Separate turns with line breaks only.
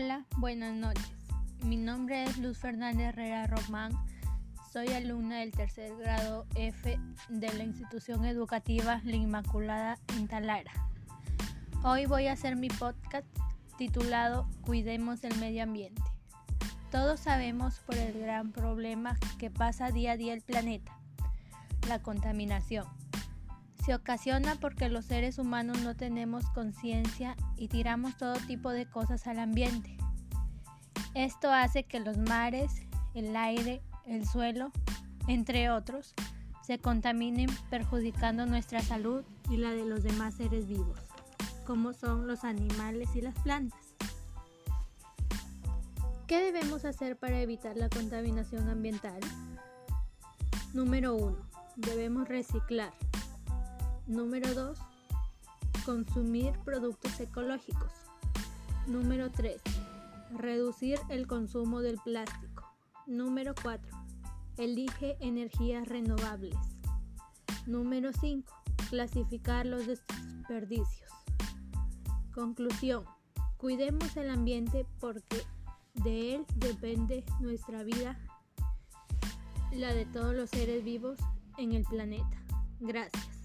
Hola, buenas noches. Mi nombre es Luz Fernández Herrera Román. Soy alumna del tercer grado F de la institución educativa La Inmaculada en Talara. Hoy voy a hacer mi podcast titulado Cuidemos el medio ambiente. Todos sabemos por el gran problema que pasa día a día el planeta, la contaminación. Se ocasiona porque los seres humanos no tenemos conciencia y tiramos todo tipo de cosas al ambiente. Esto hace que los mares, el aire, el suelo, entre otros, se contaminen perjudicando nuestra salud y la de los demás seres vivos, como son los animales y las plantas. ¿Qué debemos hacer para evitar la contaminación ambiental? Número 1. Debemos reciclar. Número 2. Consumir productos ecológicos. Número 3. Reducir el consumo del plástico. Número 4. Elige energías renovables. Número 5. Clasificar los desperdicios. Conclusión. Cuidemos el ambiente porque de él depende nuestra vida, la de todos los seres vivos en el planeta. Gracias.